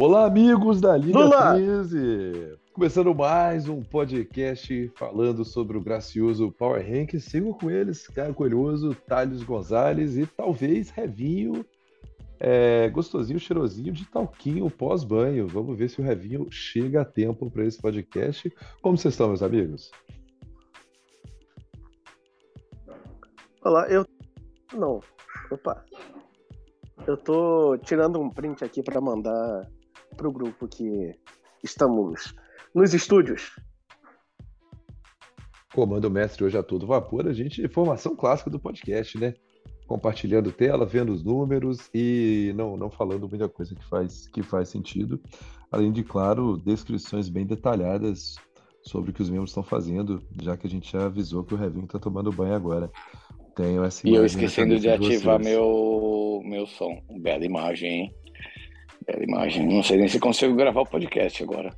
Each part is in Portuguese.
Olá, amigos da Liga Lula. 13! Começando mais um podcast falando sobre o gracioso Power Rank. Sigo com eles, Caio Coelhoso, Thales Gonzalez e talvez Revinho, é, gostosinho, cheirosinho de talquinho pós-banho. Vamos ver se o Revinho chega a tempo para esse podcast. Como vocês estão, meus amigos? Olá, eu. Não. Opa. Eu tô tirando um print aqui para mandar pro grupo que estamos nos estúdios. Comando mestre hoje a todo vapor, a gente formação clássica do podcast, né? Compartilhando tela, vendo os números e não, não falando muita coisa que faz, que faz sentido. Além de, claro, descrições bem detalhadas sobre o que os membros estão fazendo, já que a gente já avisou que o Revinho está tomando banho agora. Tenho essa E eu esquecendo de ativar meu, meu som. Bela imagem, hein? Bela imagem. Não sei nem se consigo gravar o podcast agora.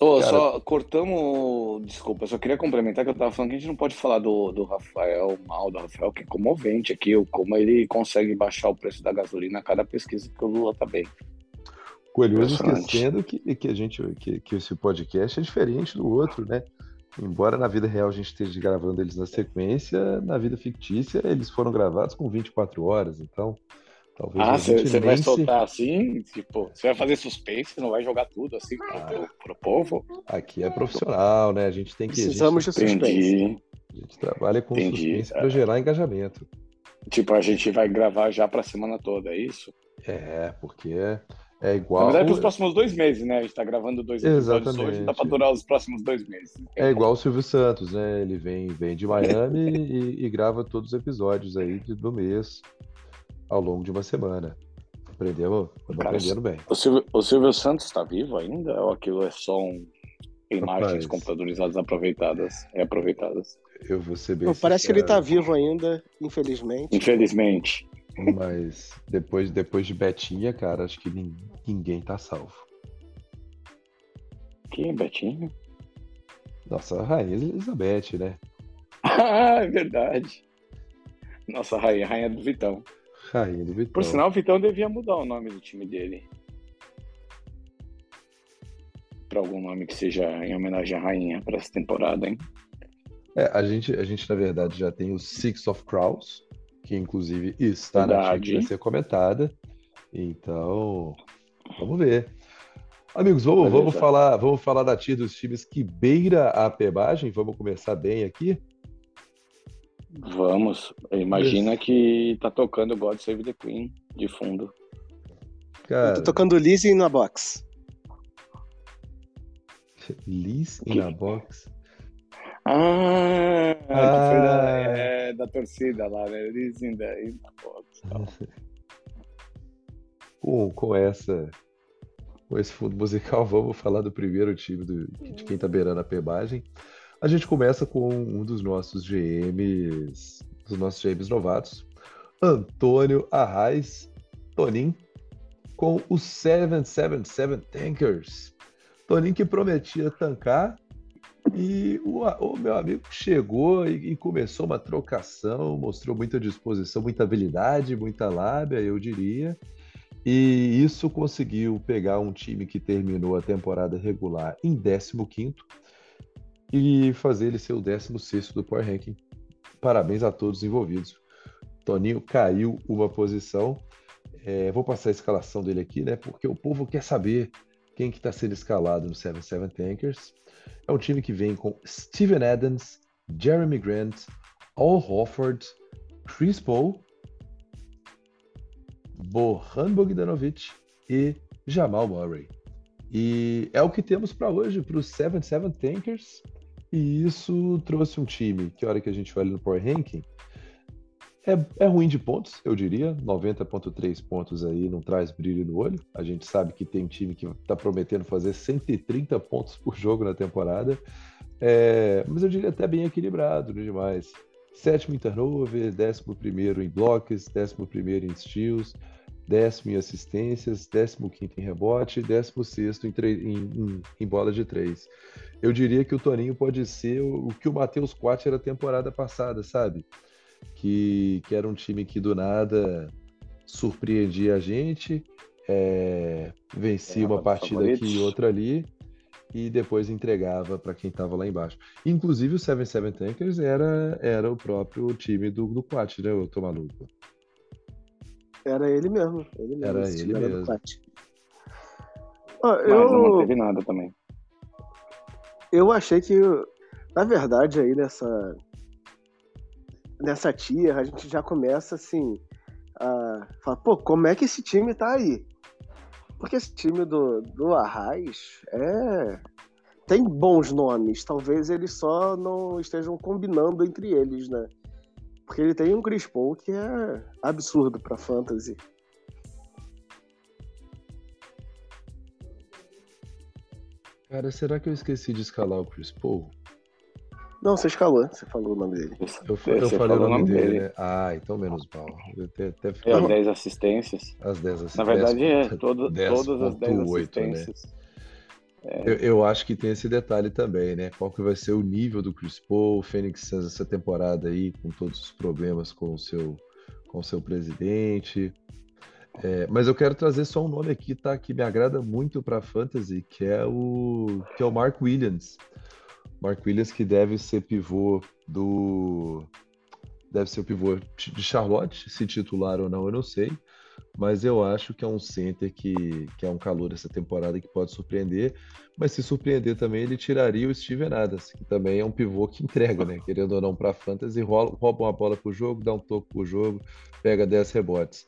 Oh, Cara... Só cortamos. Desculpa, só queria complementar que eu tava falando que a gente não pode falar do, do Rafael, mal do Rafael, que é comovente aqui, como ele consegue baixar o preço da gasolina a cada pesquisa que o Lula tá bem. Coelhoso esquecendo que, que a gente que, que esse podcast é diferente do outro, né? Embora na vida real a gente esteja gravando eles na sequência, na vida fictícia eles foram gravados com 24 horas, então talvez. Ah, você vai soltar assim? Tipo, você vai fazer suspense, não vai jogar tudo assim ah, pro, pro, povo? Aqui é profissional, né? A gente tem que. Precisamos gente, de suspense. A gente trabalha com Entendi. suspense para gerar engajamento. Tipo, a gente vai gravar já para a semana toda, é isso? É, porque é igual. Na verdade, para os próximos dois meses, né? A gente está gravando dois episódios Exatamente. hoje, dá para durar os próximos dois meses. É igual o Silvio Santos, né? Ele vem, vem de Miami e, e, grava todos os episódios aí do mês ao longo de uma semana. Aprendemos, Cara, aprendendo bem. O Silvio, o Silvio Santos está vivo ainda? Ou aquilo é só um imagens Rapaz, computadorizadas aproveitadas, reaproveitadas? Eu vou ser bem. Parece que ele está vivo ainda, infelizmente. Infelizmente. Mas depois, depois de Betinha, cara, acho que ninguém tá salvo. Quem é Betinha? Nossa, a Rainha Elizabeth, né? ah, é verdade. Nossa, Rainha, Rainha do Vitão. Rainha do Vitão. Por sinal, o Vitão devia mudar o nome do time dele. Pra algum nome que seja em homenagem à Rainha para essa temporada, hein? É, a gente, a gente, na verdade, já tem o Six of Crows, que inclusive está Verdade. na vai ser comentada. Então, vamos ver. Amigos, vamos, vamos falar, vamos falar da tia dos times que beira a pebagem. Vamos começar bem aqui. Vamos. Imagina Isso. que tá tocando God Save the Queen de fundo. Cara... Tô tocando Lizzie na box. Liz na box? Ah, ah. foi da, é, da torcida lá, né? Ainda aí na box. Com, com essa com esse fundo musical, vamos falar do primeiro time do, de quem tá beirando a pebagem. A gente começa com um dos nossos GMs, dos nossos GMs novatos, Antônio Arraes Tonin, com os 777 Tankers. Tonin que prometia tancar e o, o, meu amigo chegou e, e, começou uma trocação, mostrou muita disposição, muita habilidade, muita lábia, eu diria. E isso conseguiu pegar um time que terminou a temporada regular em 15 e fazer ele ser o 16 do Power Ranking. Parabéns a todos envolvidos. Toninho caiu uma posição. É, vou passar a escalação dele aqui, né? Porque o povo quer saber quem que está sendo escalado no 77 Tankers. É um time que vem com Steven Adams, Jeremy Grant, Al Hofford, Chris Paul, Bohan Bogdanovic e Jamal Murray. E é o que temos para hoje, para os 77 Tankers. E isso trouxe um time que, a hora que a gente olha no Power Ranking, é, é ruim de pontos, eu diria. 90,3 pontos aí não traz brilho no olho. A gente sabe que tem time que está prometendo fazer 130 pontos por jogo na temporada. É, mas eu diria até bem equilibrado, não é demais. Sétimo em turnover, décimo primeiro em blocos, décimo primeiro em steals, décimo em assistências, décimo quinto em rebote, décimo sexto em, em, em, em, bola de três. Eu diria que o Toninho pode ser o, o que o Matheus Quat era temporada passada, sabe? que, que era um time que do nada surpreendia a gente, é, vencia uma partida aqui e outra ali e depois entregava para quem estava lá embaixo. Inclusive o Seven Seven Tankers era, era o próprio time do, do Quat, né, eu tô maluco. Era ele mesmo. Ele mesmo era ele mesmo. Ah, eu... Mas não teve nada também. Eu achei que, na verdade, aí nessa nessa tia, a gente já começa assim a falar, pô, como é que esse time tá aí? Porque esse time do, do Arraiz é. Tem bons nomes, talvez eles só não estejam combinando entre eles, né? Porque ele tem um Chris Paul que é absurdo pra fantasy. Cara, será que eu esqueci de escalar o Chris Paul? Não, você escalou, você falou o nome dele. Eu, eu falei o nome dele, dele, né? Ah, então menos mal. Eu até, até fiquei... As 10 assistências. As 10 assistências. Na verdade, é todo, 10. todas as 10 né? assistências. Né? Eu, eu, acho que tem esse detalhe também, né? Qual que vai ser o nível do Chris Paul, o Phoenix Suns essa temporada aí, com todos os problemas com o seu, com o seu presidente. É, mas eu quero trazer só um nome aqui, tá? Que me agrada muito para fantasy, que é o que é o Mark Williams. Mark Williams que deve ser pivô do deve ser o pivô de Charlotte, se titular ou não, eu não sei, mas eu acho que é um center que, que é um calor essa temporada que pode surpreender, mas se surpreender também ele tiraria o Steven Adams, que também é um pivô que entrega, né, querendo ou não para fantasy, rouba, rouba uma bola pro jogo, dá um toque pro jogo, pega 10 rebotes.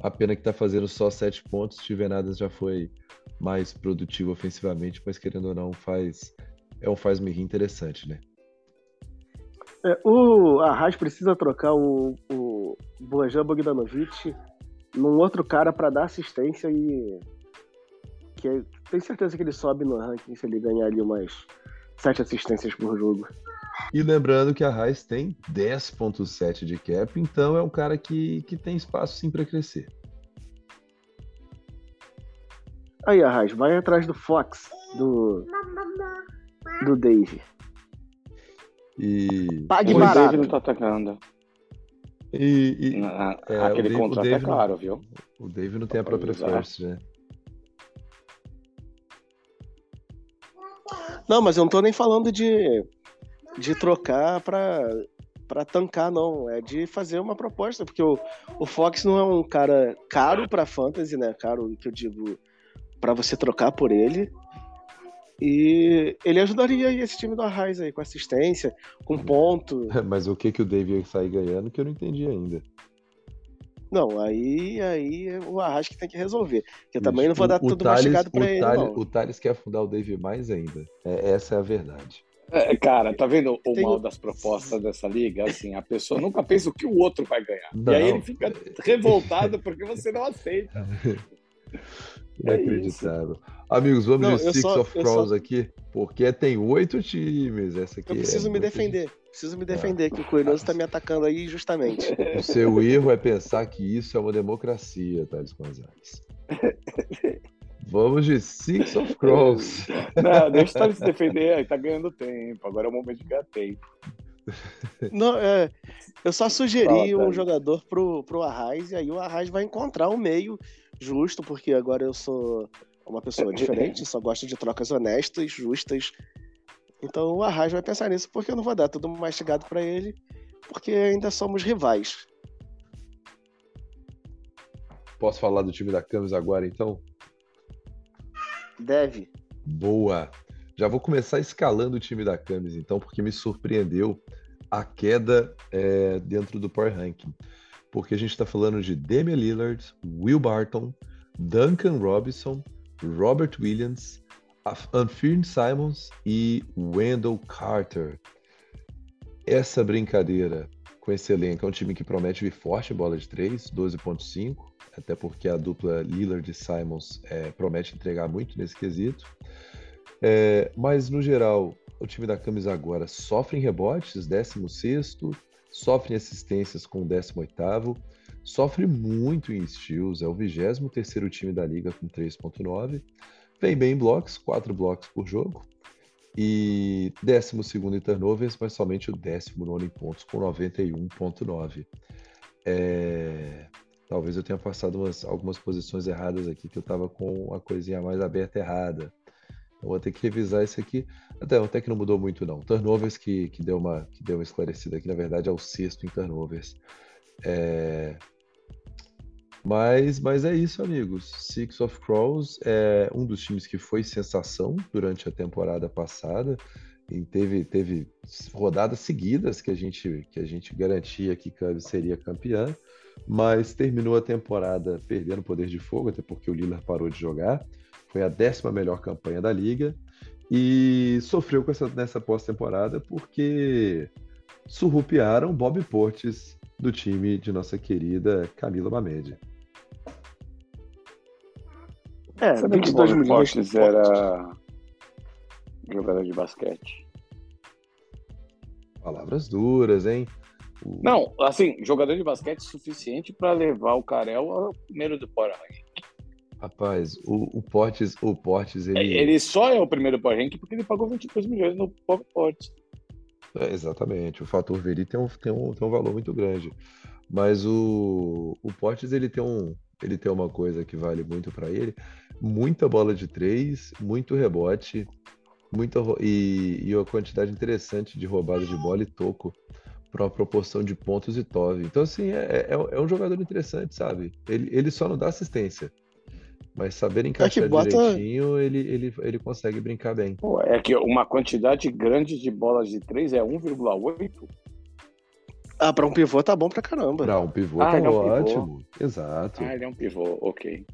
A pena que tá fazendo só 7 pontos, Steven Adams já foi mais produtivo ofensivamente, mas querendo ou não faz é um faz-me interessante, né? É, o Arras precisa trocar o, o Bojan Bogdanovic num outro cara para dar assistência e que é, tenho certeza que ele sobe no ranking se ele ganhar ali umas sete assistências por jogo. E lembrando que a Raiz tem 10.7 de cap, então é um cara que, que tem espaço sim para crescer. Aí, Arras, vai atrás do Fox, do do Dave. E. Pague o barato. Dave não tá atacando. E, e é, aquele Dave, contrato é caro, viu? O Dave não tem a própria first, né? Não, mas eu não tô nem falando de, de trocar pra, pra tancar, não. É de fazer uma proposta, porque o, o Fox não é um cara caro pra fantasy, né? Caro, que eu digo, pra você trocar por ele. E ele ajudaria esse time do Arraiz aí, com assistência, com ponto. Mas o que, que o Dave ia sair ganhando que eu não entendi ainda. Não, aí, aí o Arraiz que tem que resolver. Que eu também não vou dar tudo Thales, mastigado pra ele. Thales, não. O Thales quer afundar o Dave mais ainda. É, essa é a verdade. É, cara, tá vendo o tem... mal das propostas dessa liga? Assim, a pessoa nunca pensa o que o outro vai ganhar. Não. E aí ele fica revoltado porque você não aceita. Inacreditável. É Amigos, vamos Não, de Six só, of Crows só... aqui, porque tem oito times. Essa aqui eu preciso é me defender. Gente... Preciso me defender, ah, que o Coelhoso está me atacando aí justamente. O seu erro é pensar que isso é uma democracia, Thales Gonzalez. Vamos de Six of Crows. Não, deixa o Thales se defender, aí tá ganhando tempo. Agora é o momento de ganhar tempo. Não, é, eu só sugeri Fala, um jogador pro, pro Arraiz, e aí o Arraiz vai encontrar um meio justo, porque agora eu sou uma pessoa diferente, só gosto de trocas honestas, justas. Então o Arraiz vai pensar nisso, porque eu não vou dar tudo mastigado para ele, porque ainda somos rivais. Posso falar do time da Camis agora, então? Deve. Boa. Já vou começar escalando o time da Camis, então, porque me surpreendeu a queda é, dentro do Power Ranking. Porque a gente está falando de Damian Lillard, Will Barton, Duncan Robinson, Robert Williams, Anfern Simons e Wendell Carter. Essa brincadeira com esse elenco é um time que promete vir forte bola de 3, 12.5, até porque a dupla Lillard e Simons é, promete entregar muito nesse quesito. É, mas, no geral, o time da Camisa agora sofre em rebotes, 16 sofre em assistências com 18 sofre muito em steals, é o 23º time da liga com 3.9, vem bem em blocos, 4 blocos por jogo, e 12º em turnovers, mas somente o 19 em pontos com 91.9. É... Talvez eu tenha passado umas, algumas posições erradas aqui, que eu estava com a coisinha mais aberta errada. Eu vou ter que revisar isso aqui. Até, até que não mudou muito, não. Turnovers que, que, deu uma, que deu uma esclarecida aqui, na verdade, é o sexto em turnovers. É... Mas, mas é isso, amigos. Six of Crows é um dos times que foi sensação durante a temporada passada e teve, teve rodadas seguidas que a gente, que a gente garantia que Cubs seria campeã, mas terminou a temporada perdendo poder de fogo, até porque o Lillard parou de jogar. Foi a décima melhor campanha da liga e sofreu com essa, nessa pós-temporada porque surrupiaram Bob Portes do time de nossa querida Camila Mamed. É, Sabe 22 que milhões Fortes era jogador de basquete. Palavras duras, hein? O... Não, assim, jogador de basquete suficiente para levar o Carel ao primeiro do Power Rank. Rapaz, o, o Portes, o Portes, ele... É, ele só é o primeiro Power Rank porque ele pagou 22 milhões no Portes. É, exatamente, o fator Veri tem um, tem, um, tem um valor muito grande. Mas o, o Portes, ele tem um, ele tem uma coisa que vale muito para ele: muita bola de três, muito rebote, muita e, e uma quantidade interessante de roubada de bola e toco para uma proporção de pontos e tove. Então, assim, é, é, é, um jogador interessante, sabe? Ele, ele só não dá assistência. Mas saber é encaixar é bota... direitinho, ele, ele, ele consegue brincar bem. Pô, é que uma quantidade grande de bolas de três é 1,8. Ah, para um pivô tá bom pra caramba. Pra um pivô ah, tá é um ótimo. Pivô. Exato. Ah, ele é um pivô, ok.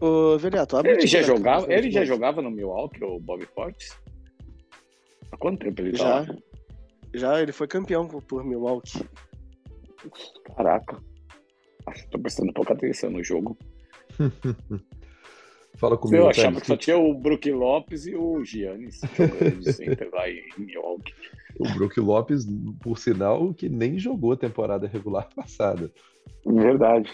Ô, Veliato, abre ele já jogava, ele já jogava no Milwaukee, o Bob Fortes? Há quanto tempo ele já, tá Já, ele foi campeão por Milwaukee. Caraca. Tô prestando pouca atenção no jogo. Fala comigo. Eu achava que só tinha o Brook Lopes e o Giannis de center lá em Milwaukee. O Brook Lopes, por sinal, que nem jogou a temporada regular passada. Verdade.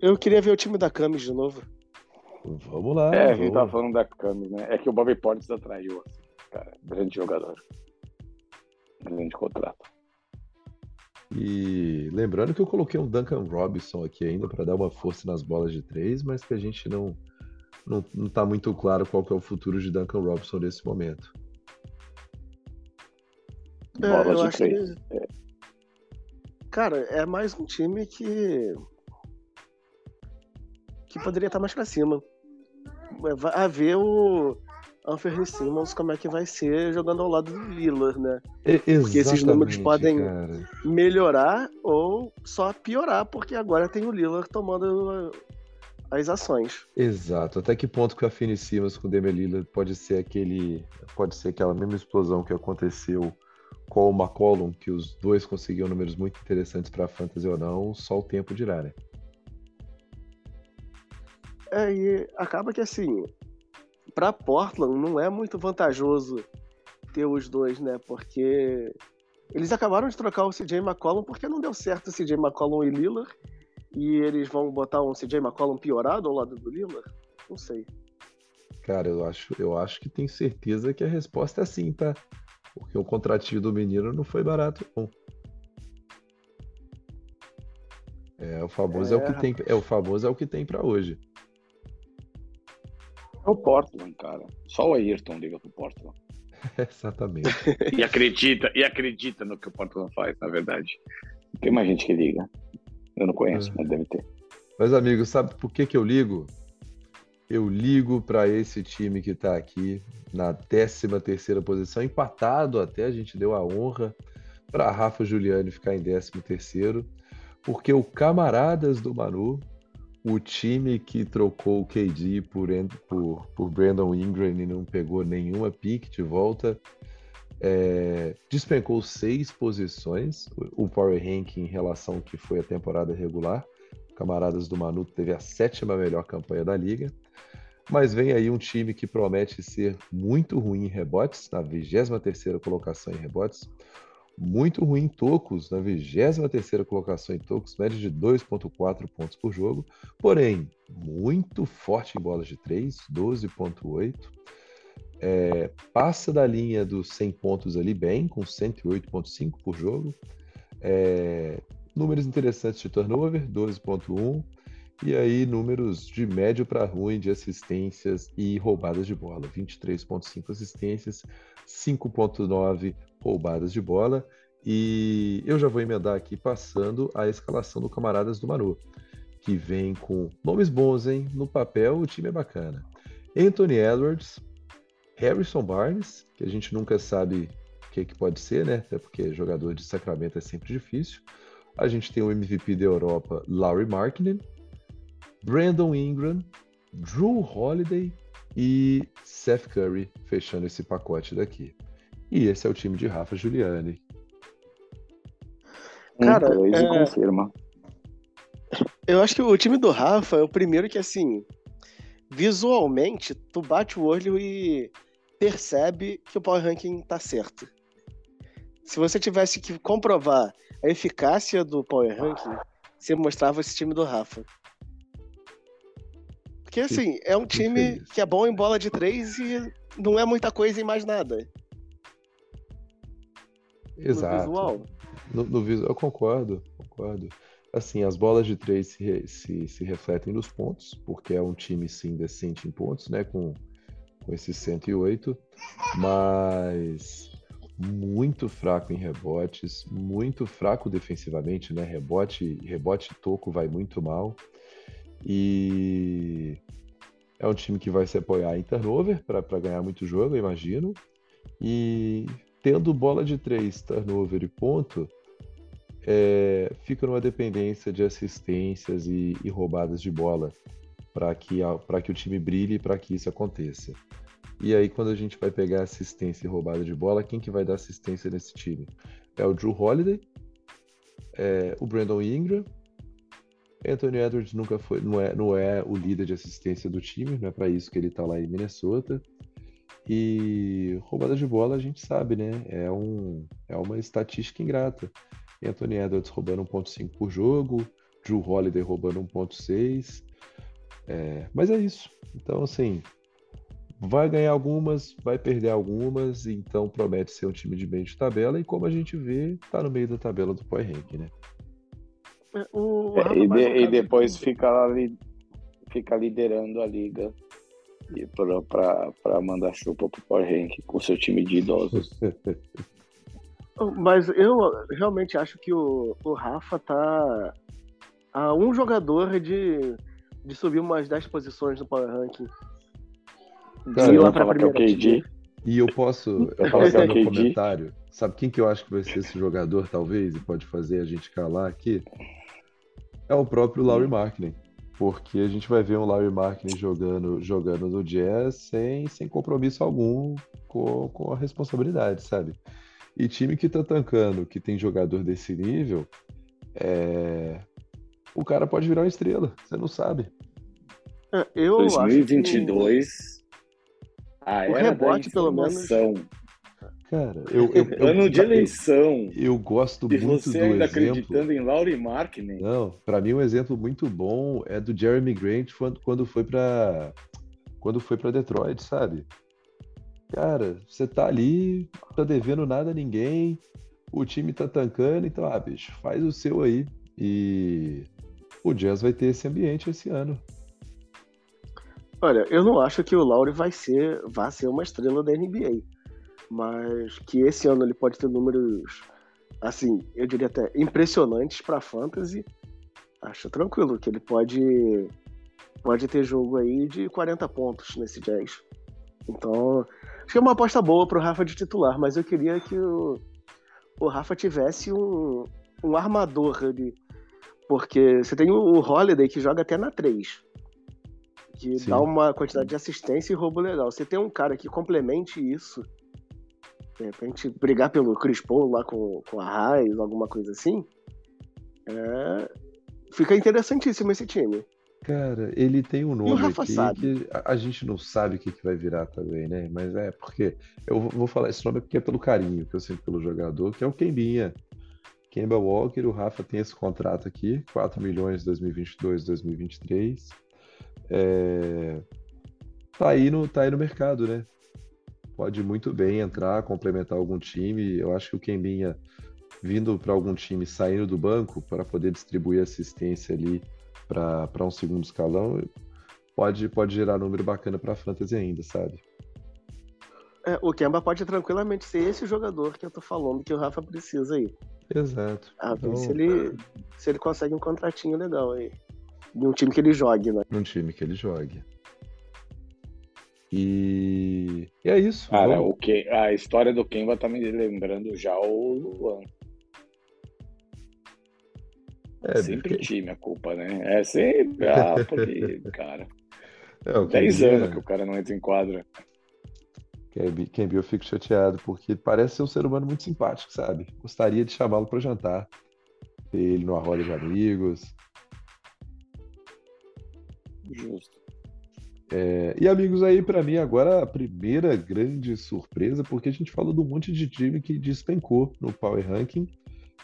Eu queria ver o time da Camis de novo. Vamos lá. É, vamos. a gente tá falando da Camis, né? É que o Bobby Portis atraiu, assim, cara. Grande jogador. Grande contrato. E lembrando que eu coloquei um Duncan Robinson aqui ainda para dar uma força nas bolas de três, mas que a gente não, não, não tá muito claro qual que é o futuro de Duncan Robinson nesse momento. É, bolas de três. Que... É. Cara, é mais um time que que poderia estar mais para cima. Vai haver o Anthony Simmons como é que vai ser jogando ao lado do Lillard, né? porque esses números podem cara. melhorar ou só piorar, porque agora tem o Lillard tomando as ações. Exato. Até que ponto que a Finney Simmons com o Damian Lillard pode ser aquele, pode ser aquela mesma explosão que aconteceu com o McCollum, que os dois conseguiam números muito interessantes para a fantasy ou não, só o tempo dirá, né? É, e acaba que assim, para Portland não é muito vantajoso ter os dois, né? Porque eles acabaram de trocar o CJ McCollum porque não deu certo o CJ McCollum e Lillard. E eles vão botar um CJ McCollum piorado ao lado do Lillard? Não sei. Cara, eu acho, eu acho que tenho certeza que a resposta é sim, tá? Porque o contratinho do menino não foi barato, não. É, o famoso é, é o que tem, é o famoso é o que tem para hoje. É o Portland, cara. Só o Ayrton liga pro Portland. Exatamente. e acredita, e acredita no que o Portland faz, na verdade. Tem mais gente que liga. Eu não conheço, é. mas deve ter. Mas, amigo, sabe por que, que eu ligo? Eu ligo para esse time que está aqui na 13 terceira posição, empatado até, a gente deu a honra para Rafa Giuliani ficar em 13 terceiro, porque o Camaradas do Manu o time que trocou o KD por, por, por Brandon Ingram e não pegou nenhuma pick de volta, é, despencou seis posições, o Power Ranking em relação ao que foi a temporada regular. Camaradas do Manu teve a sétima melhor campanha da liga. Mas vem aí um time que promete ser muito ruim em rebotes, na 23ª colocação em rebotes muito ruim em tocos, na 23ª colocação em tocos, média de 2.4 pontos por jogo, porém muito forte em bolas de 3, 12.8. É, passa da linha dos 100 pontos ali bem, com 108.5 por jogo. É, números interessantes de turnover, 12.1, e aí números de médio para ruim de assistências e roubadas de bola, 23.5 assistências, 5.9 roubadas de bola, e eu já vou emendar aqui passando a escalação do Camaradas do Manu, que vem com nomes bons, hein? No papel o time é bacana. Anthony Edwards, Harrison Barnes, que a gente nunca sabe o que, que pode ser, né? Até porque jogador de Sacramento é sempre difícil. A gente tem o MVP da Europa, Laurie Markkinen, Brandon Ingram, Drew Holiday e Seth Curry fechando esse pacote daqui. E esse é o time de Rafa Giuliani. Cara, um, dois é... confirma. Eu acho que o time do Rafa é o primeiro que, assim, visualmente, tu bate o olho e percebe que o Power Ranking tá certo. Se você tivesse que comprovar a eficácia do Power Ranking, você mostrava esse time do Rafa. Porque, assim, é um time que é bom em bola de três e não é muita coisa em mais nada. Exato. No visual. No, no visual, eu concordo, concordo assim, as bolas de três se, se, se, refletem nos pontos, porque é um time sim decente em pontos, né? Com, com esses 108, mas muito fraco em rebotes, muito fraco defensivamente, né? Rebote, rebote toco vai muito mal. E é um time que vai se apoiar em turnover para ganhar muito jogo, eu imagino. E tendo bola de três, turnover e ponto, é, fica numa dependência de assistências e, e roubadas de bola para que, que o time brilhe e para que isso aconteça. E aí, quando a gente vai pegar assistência e roubada de bola, quem que vai dar assistência nesse time? É o Drew Holiday, é o Brandon Ingram, Anthony Edwards nunca foi, não é, não é o líder de assistência do time, não é para isso que ele está lá em Minnesota. E roubada de bola a gente sabe, né? É, um, é uma estatística ingrata. Anthony Edwards roubando 1.5 por jogo, Drew Holiday roubando 1.6. É, mas é isso. Então, assim, vai ganhar algumas, vai perder algumas, então promete ser um time de meio de tabela, e como a gente vê, tá no meio da tabela do Power Rank, né? É, o... É, e, de, e, depois fica, li, fica liderando a liga para mandar chupa pro Power Rank com seu time de idosos. Mas eu realmente acho que o, o Rafa tá a um jogador de, de subir umas 10 posições no Power Ranking. Cara, lá pra primeira que é o KD. E eu posso, eu posso dar no comentário. Sabe quem que eu acho que vai ser esse jogador, talvez, e pode fazer a gente calar aqui? É o próprio Laurie Markkinen. Porque a gente vai ver um Laurie Markkinen jogando, jogando no Jazz sem, sem compromisso algum com, com a responsabilidade, sabe? E time que tá tancando, que tem jogador desse nível, é... o cara pode virar uma estrela, você não sabe. É, eu 2022, que... a o rebote, pelo menos. Cara, eu, eu, eu ano de eleição. Eu, gosto e muito você ainda exemplo... acreditando em Laurie Markkinen. Não, para mim um exemplo muito bom é do Jeremy Grant quando, quando foi para quando foi para Detroit, sabe? Cara, você tá ali, tá devendo nada a ninguém, o time tá tancando, então, ah, bicho, faz o seu aí. E o Jazz vai ter esse ambiente esse ano. Olha, eu não acho que o Lauri vai ser, vai ser uma estrela da NBA. Mas que esse ano ele pode ter números, assim, eu diria até impressionantes para fantasy. Acho tranquilo que ele pode pode ter jogo aí de 40 pontos nesse Jazz. Então, Acho que é uma aposta boa pro Rafa de titular, mas eu queria que o, o Rafa tivesse um, um armador ali. Porque você tem o Holiday que joga até na 3. Que Sim. dá uma quantidade de assistência e roubo legal. Você tem um cara que complemente isso. De repente, brigar pelo Chris Paul lá com, com a Raiz, alguma coisa assim. É... Fica interessantíssimo esse time. Cara, ele tem um nome aqui que a, a gente não sabe o que, que vai virar também, né? Mas é porque. Eu vou falar esse nome porque é pelo carinho que eu sinto pelo jogador, que é o Kembinha. Kemba Walker, o Rafa tem esse contrato aqui, 4 milhões 2022, 2023. É... Tá, aí no, tá aí no mercado, né? Pode muito bem entrar, complementar algum time. Eu acho que o Kembinha vindo para algum time, saindo do banco para poder distribuir assistência ali para um segundo escalão, pode, pode gerar número bacana para a fantasy ainda, sabe? É, o Kemba pode tranquilamente ser esse jogador que eu tô falando que o Rafa precisa aí. Exato. A ver então... se, ele, se ele consegue um contratinho legal aí. De um time que ele jogue, né? Num time que ele jogue. E, e é isso. Cara, o que, a história do Kemba tá me lembrando já o Luan. É, sempre porque... time a culpa, né? É sempre. Ah, porque, cara. É, 10 anos que o cara não entra em quadra. Viu, eu fico chateado, porque parece ser um ser humano muito simpático, sabe? Gostaria de chamá-lo para jantar. Ter ele numa roda de amigos. Justo. É, e amigos, aí para mim agora a primeira grande surpresa, porque a gente falou de um monte de time que despencou no Power Ranking.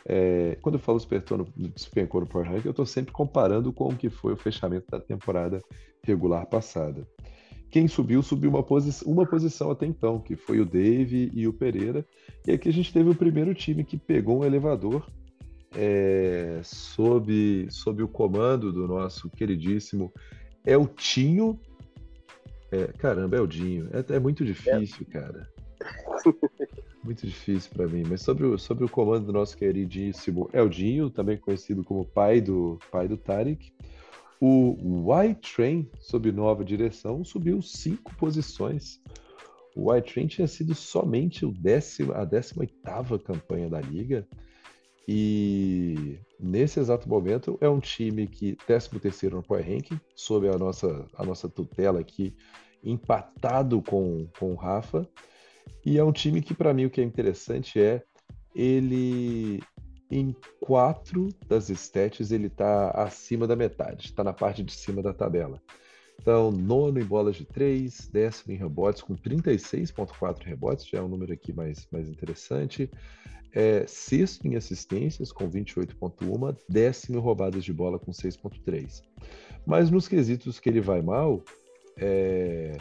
É, quando eu falo despencou no Power Ranking, eu estou sempre comparando com o que foi o fechamento da temporada regular passada. Quem subiu, subiu uma, posi uma posição até então, que foi o Dave e o Pereira. E aqui a gente teve o primeiro time que pegou um elevador é, sob, sob o comando do nosso queridíssimo Eltinho é, caramba, é o Dinho. É, é muito difícil, é. cara. muito difícil para mim. Mas sobre o, sobre o comando do nosso queridíssimo Eldinho, também conhecido como pai do pai do Tarek, o White Train, sob nova direção, subiu cinco posições. O White Train tinha sido somente o décimo, a 18 campanha da liga. E nesse exato momento é um time que 13 terceiro no Power Ranking, sob a nossa, a nossa tutela aqui, empatado com, com o Rafa. E é um time que, para mim, o que é interessante é ele, em quatro das stats, ele está acima da metade, está na parte de cima da tabela. Então, nono em bolas de três, décimo em rebotes com 36,4 rebotes, já é um número aqui mais, mais interessante é sexto em assistências, com 28,1, décimo em roubadas de bola, com 6,3. Mas nos quesitos que ele vai mal, é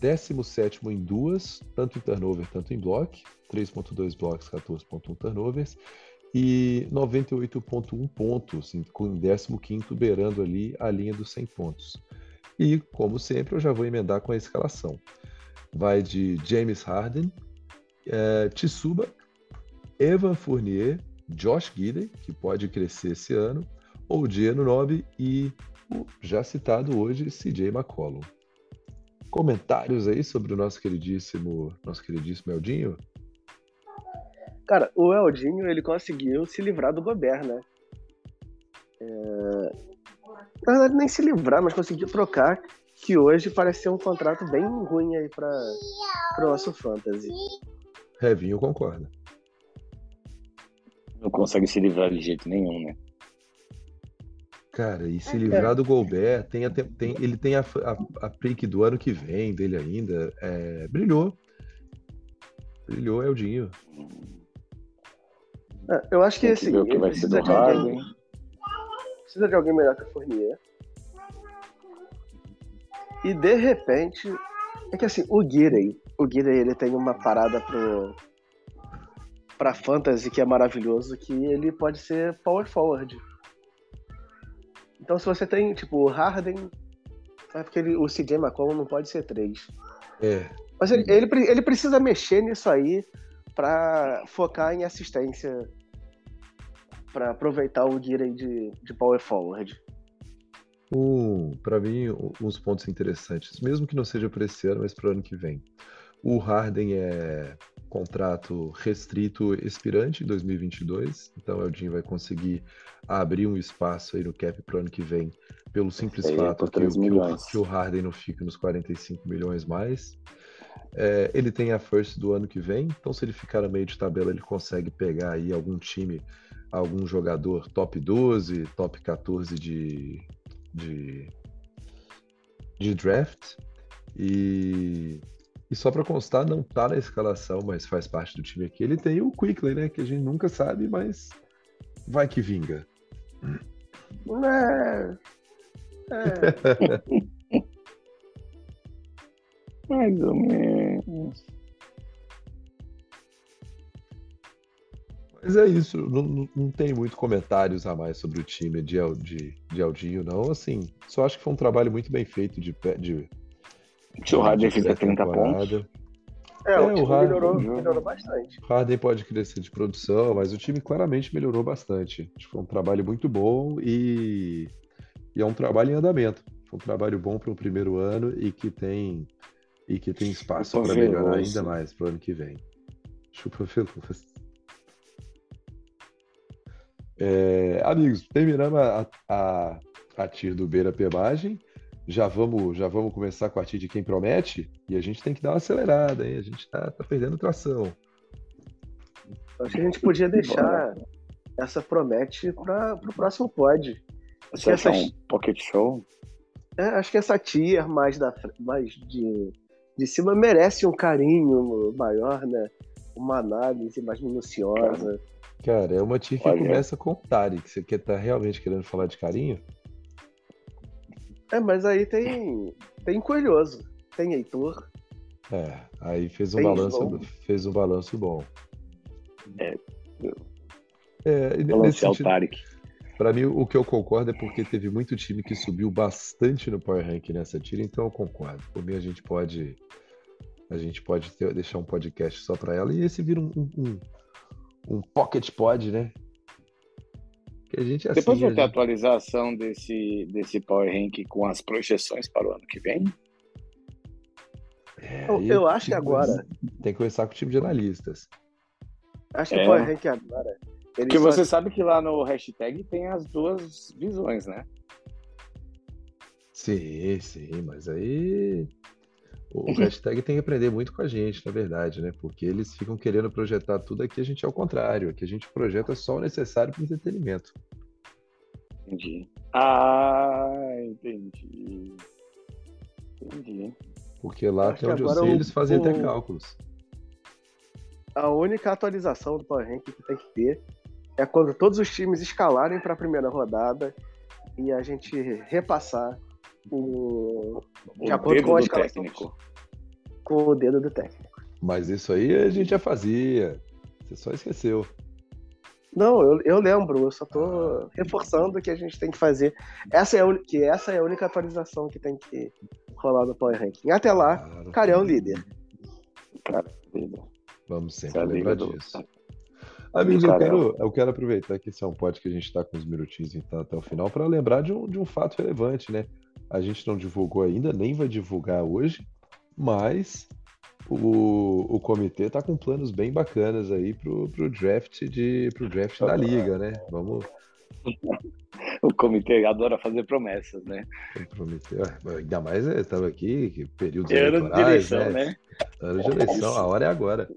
17 em duas, tanto em turnover, tanto em bloco, 3,2 blocos, 14,1 turnovers, e 98,1 pontos, com 15 beirando ali a linha dos 100 pontos. E, como sempre, eu já vou emendar com a escalação. Vai de James Harden, é, Tsuba, Evan Fournier, Josh Gidey, que pode crescer esse ano, ou Diano Nobe e o já citado hoje CJ McCollum. Comentários aí sobre o nosso queridíssimo, nosso queridíssimo Eldinho? Cara, o Eldinho ele conseguiu se livrar do Gobert, né? É... Na verdade, nem se livrar, mas conseguiu trocar, que hoje parece ser um contrato bem ruim aí para o nosso fantasy. Revinho concorda. Não consegue se livrar de jeito nenhum, né? Cara, e se livrar do Gobert, tem, até, tem, ele tem a, a, a pick do ano que vem dele ainda. É, brilhou. Brilhou, Eldinho. É, eu acho que assim, que vai ser do Harden. Precisa de alguém melhor que o Fournier. E de repente. É que assim, o Guirey, o Guirey ele tem uma parada pro, para fantasy que é maravilhoso, que ele pode ser power forward. Então se você tem, tipo, o Harden, é porque ele, o CJ McCollum não pode ser 3. É. Mas ele, ele, ele precisa mexer nisso aí para focar em assistência para aproveitar o Guirey de, de power forward. Um, para mim, uns pontos interessantes, mesmo que não seja para esse ano, mas para o ano que vem. O Harden é contrato restrito expirante em 2022, então o Eldin vai conseguir abrir um espaço aí no cap para o ano que vem, pelo simples fato que, o, que o Harden não fica nos 45 milhões mais. É, ele tem a first do ano que vem, então se ele ficar no meio de tabela, ele consegue pegar aí algum time, algum jogador top 12, top 14 de, de, de draft. E e só para constar, não tá na escalação, mas faz parte do time aqui. Ele tem o Quickly, né? Que a gente nunca sabe, mas vai que vinga. É. É. Mais ou menos. Mas é isso, não, não tem muito comentários a mais sobre o time de, de, de Aldinho, não. Assim, só acho que foi um trabalho muito bem feito de. de Se o Harden fizer 30 pontos. É, é, o time Harden, melhorou, melhorou bastante. Harden pode crescer de produção, mas o time claramente melhorou bastante. Acho que foi um trabalho muito bom e, e é um trabalho em andamento. Foi um trabalho bom para o primeiro ano e que tem e que tem espaço para melhorar ainda mais para o ano que vem. Chupa veloso. É, amigos, terminamos a, a, a TIR do Beira Pebagem. Já vamos, já vamos começar com a TIR de quem promete. E a gente tem que dar uma acelerada, hein? A gente tá, tá perdendo tração. Acho que a gente podia deixar essa promete para o próximo pod. Você acha essa... um pocket show? É, acho que essa tier mais, da, mais de, de cima merece um carinho maior, né? Uma análise mais minuciosa. Cara, é uma tia que Olha. começa com Tari, que você quer tá realmente querendo falar de carinho? É, mas aí tem tem Coelhoso, tem Heitor. É, aí fez um balanço, fez um balanço bom. É. É, nesse sentido, Para mim, o que eu concordo é porque teve muito time que subiu bastante no Power Rank nessa tira, então eu concordo. Por mim, a gente pode a gente pode ter, deixar um podcast só para ela e esse vira um, um, um pocket pod, né? Que a gente assim, Depois vai ter gente... atualização desse, desse Power Rank com as projeções para o ano que vem? É, eu, eu acho que agora. Tem que começar com o time de analistas. Acho que é. o Power Rank agora. Porque só... você sabe que lá no hashtag tem as duas visões, né? Sim, sim, mas aí o hashtag tem que aprender muito com a gente, na verdade, né? Porque eles ficam querendo projetar tudo aqui, a gente é o contrário. Aqui a gente projeta só o necessário para o entretenimento. Entendi. Ah, entendi. Entendi. Porque lá, até onde eu sei, o, eles fazem o... até cálculos. A única atualização do Power Rank que tem que ter é quando todos os times escalarem para a primeira rodada e a gente repassar o, de acordo com a escalação técnico. com o dedo do técnico. Mas isso aí a gente já fazia. Você só esqueceu. Não, eu, eu lembro, eu só tô reforçando que a gente tem que fazer. Essa é a, que essa é a única atualização que tem que rolar no Power Ranking. Até lá, claro. Carião líder. Cara, Vamos sempre lembrar disso. Amigos, eu quero, eu quero aproveitar que esse é um pod que a gente está com uns minutinhos então, até o final para lembrar de um, de um fato relevante, né? A gente não divulgou ainda, nem vai divulgar hoje, mas o, o comitê está com planos bem bacanas aí pro, pro draft de pro draft da liga, né? Vamos. O comitê adora fazer promessas, né? O comitê, ainda mais estava é, aqui, período eleitorais, de eleição, né? né? Ano de eleição, a hora é agora.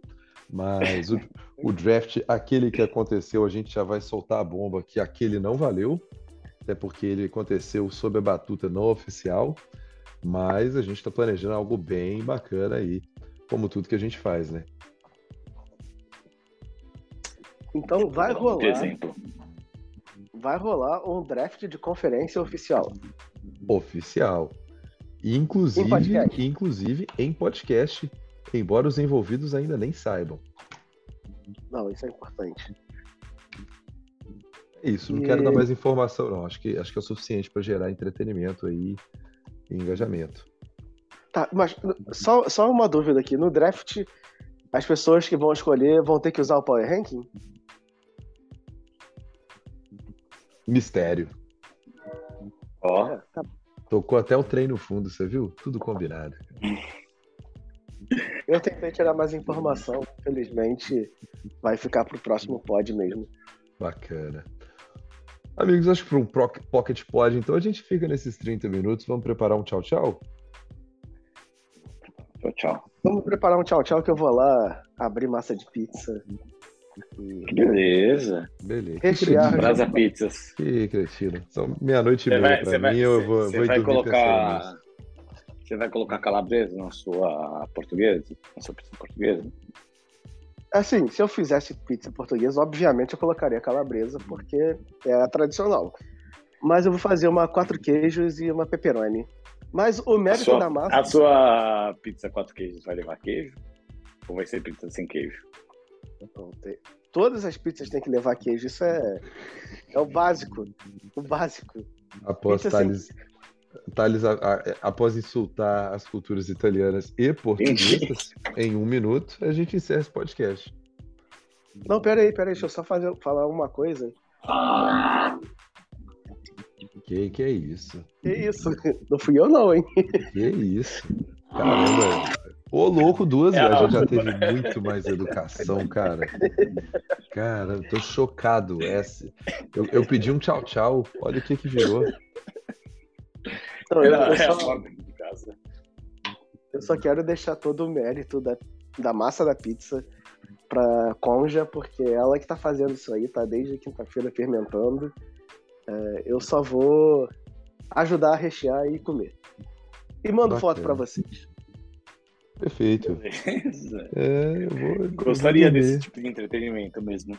Mas o, o draft, aquele que aconteceu, a gente já vai soltar a bomba que aquele não valeu, até porque ele aconteceu sob a batuta não oficial, mas a gente está planejando algo bem bacana aí, como tudo que a gente faz, né? Então vai rolar. Exemplo. Vai rolar um draft de conferência oficial. Oficial. Inclusive, em inclusive em podcast embora os envolvidos ainda nem saibam. Não, isso é importante. É isso, não e... quero dar mais informação, não. Acho que, acho que é o suficiente para gerar entretenimento aí e engajamento. Tá, mas só, só uma dúvida aqui. No draft, as pessoas que vão escolher vão ter que usar o Power Ranking? Mistério. Ó. Oh. Tá. Tocou até o trem no fundo, você viu? Tudo combinado. Eu tentei tirar mais informação, infelizmente vai ficar pro próximo pod mesmo. Bacana. Amigos, acho que para um Pocket Pod, então a gente fica nesses 30 minutos. Vamos preparar um tchau-tchau? Tchau, tchau. Vamos preparar um tchau-tchau que eu vou lá abrir massa de pizza. Beleza. Beleza. Rechear. Brasa pizzas. Que cretino. São meia-noite e meia pra mim, vai, eu vou, vou vai colocar você vai colocar calabresa na sua portuguesa? Na sua pizza portuguesa? Assim, se eu fizesse pizza portuguesa, obviamente eu colocaria calabresa, porque é a tradicional. Mas eu vou fazer uma quatro queijos e uma pepperoni. Mas o mérito sua, da massa. A sua pizza quatro queijos vai levar queijo? Ou vai ser pizza sem queijo? Todas as pizzas têm que levar queijo. Isso é, é o básico. O básico. Após Pizza Thales, a- a- após insultar as culturas italianas e portuguesas, em um minuto, a gente encerra esse podcast. Não, pera aí, pera aí. Deixa eu só fazer, falar uma coisa. Que, que é isso? Que isso? Não fui eu, não, hein? Que isso? Caramba. Ô, louco, duas É, vezes. A ó. gente já teve muito mais educação, cara. Cara, eu tô chocado. Essa. Eu, eu pedi um tchau, tchau. Olha o que que virou. Não, eu, eu é a só, forma de casa. eu só quero deixar todo o mérito da, da massa da pizza pra Conja, porque é ela que tá fazendo isso aí, tá desde quinta-feira fermentando. É, eu só vou ajudar a rechear e comer. E mando Bacana. foto pra vocês. Perfeito. Beleza. É, eu vou. eu Gostaria dormir. desse tipo de entretenimento mesmo.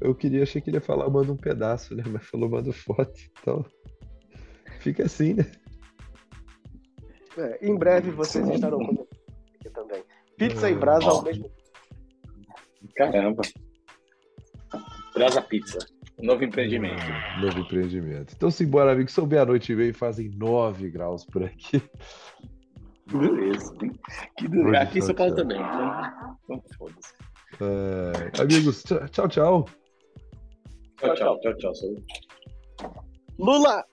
Eu queria, achei que ele ia falar, manda um pedaço, né? Mas falou, manda foto. Então, fica assim, né? É, em breve vocês estarão comigo aqui também. Pizza e brasa ao mesmo Caramba. Brasa Pizza. Novo empreendimento. Novo empreendimento. Então, simbora, amigos. São meia-noite e meia e fazem 9 graus por aqui. Beleza. Que Hoje do... Aqui em só São Paulo também. Então, então foda-se. É, amigos, tchau. tchau. Tchau, tchau, tchau, tchau. Lula!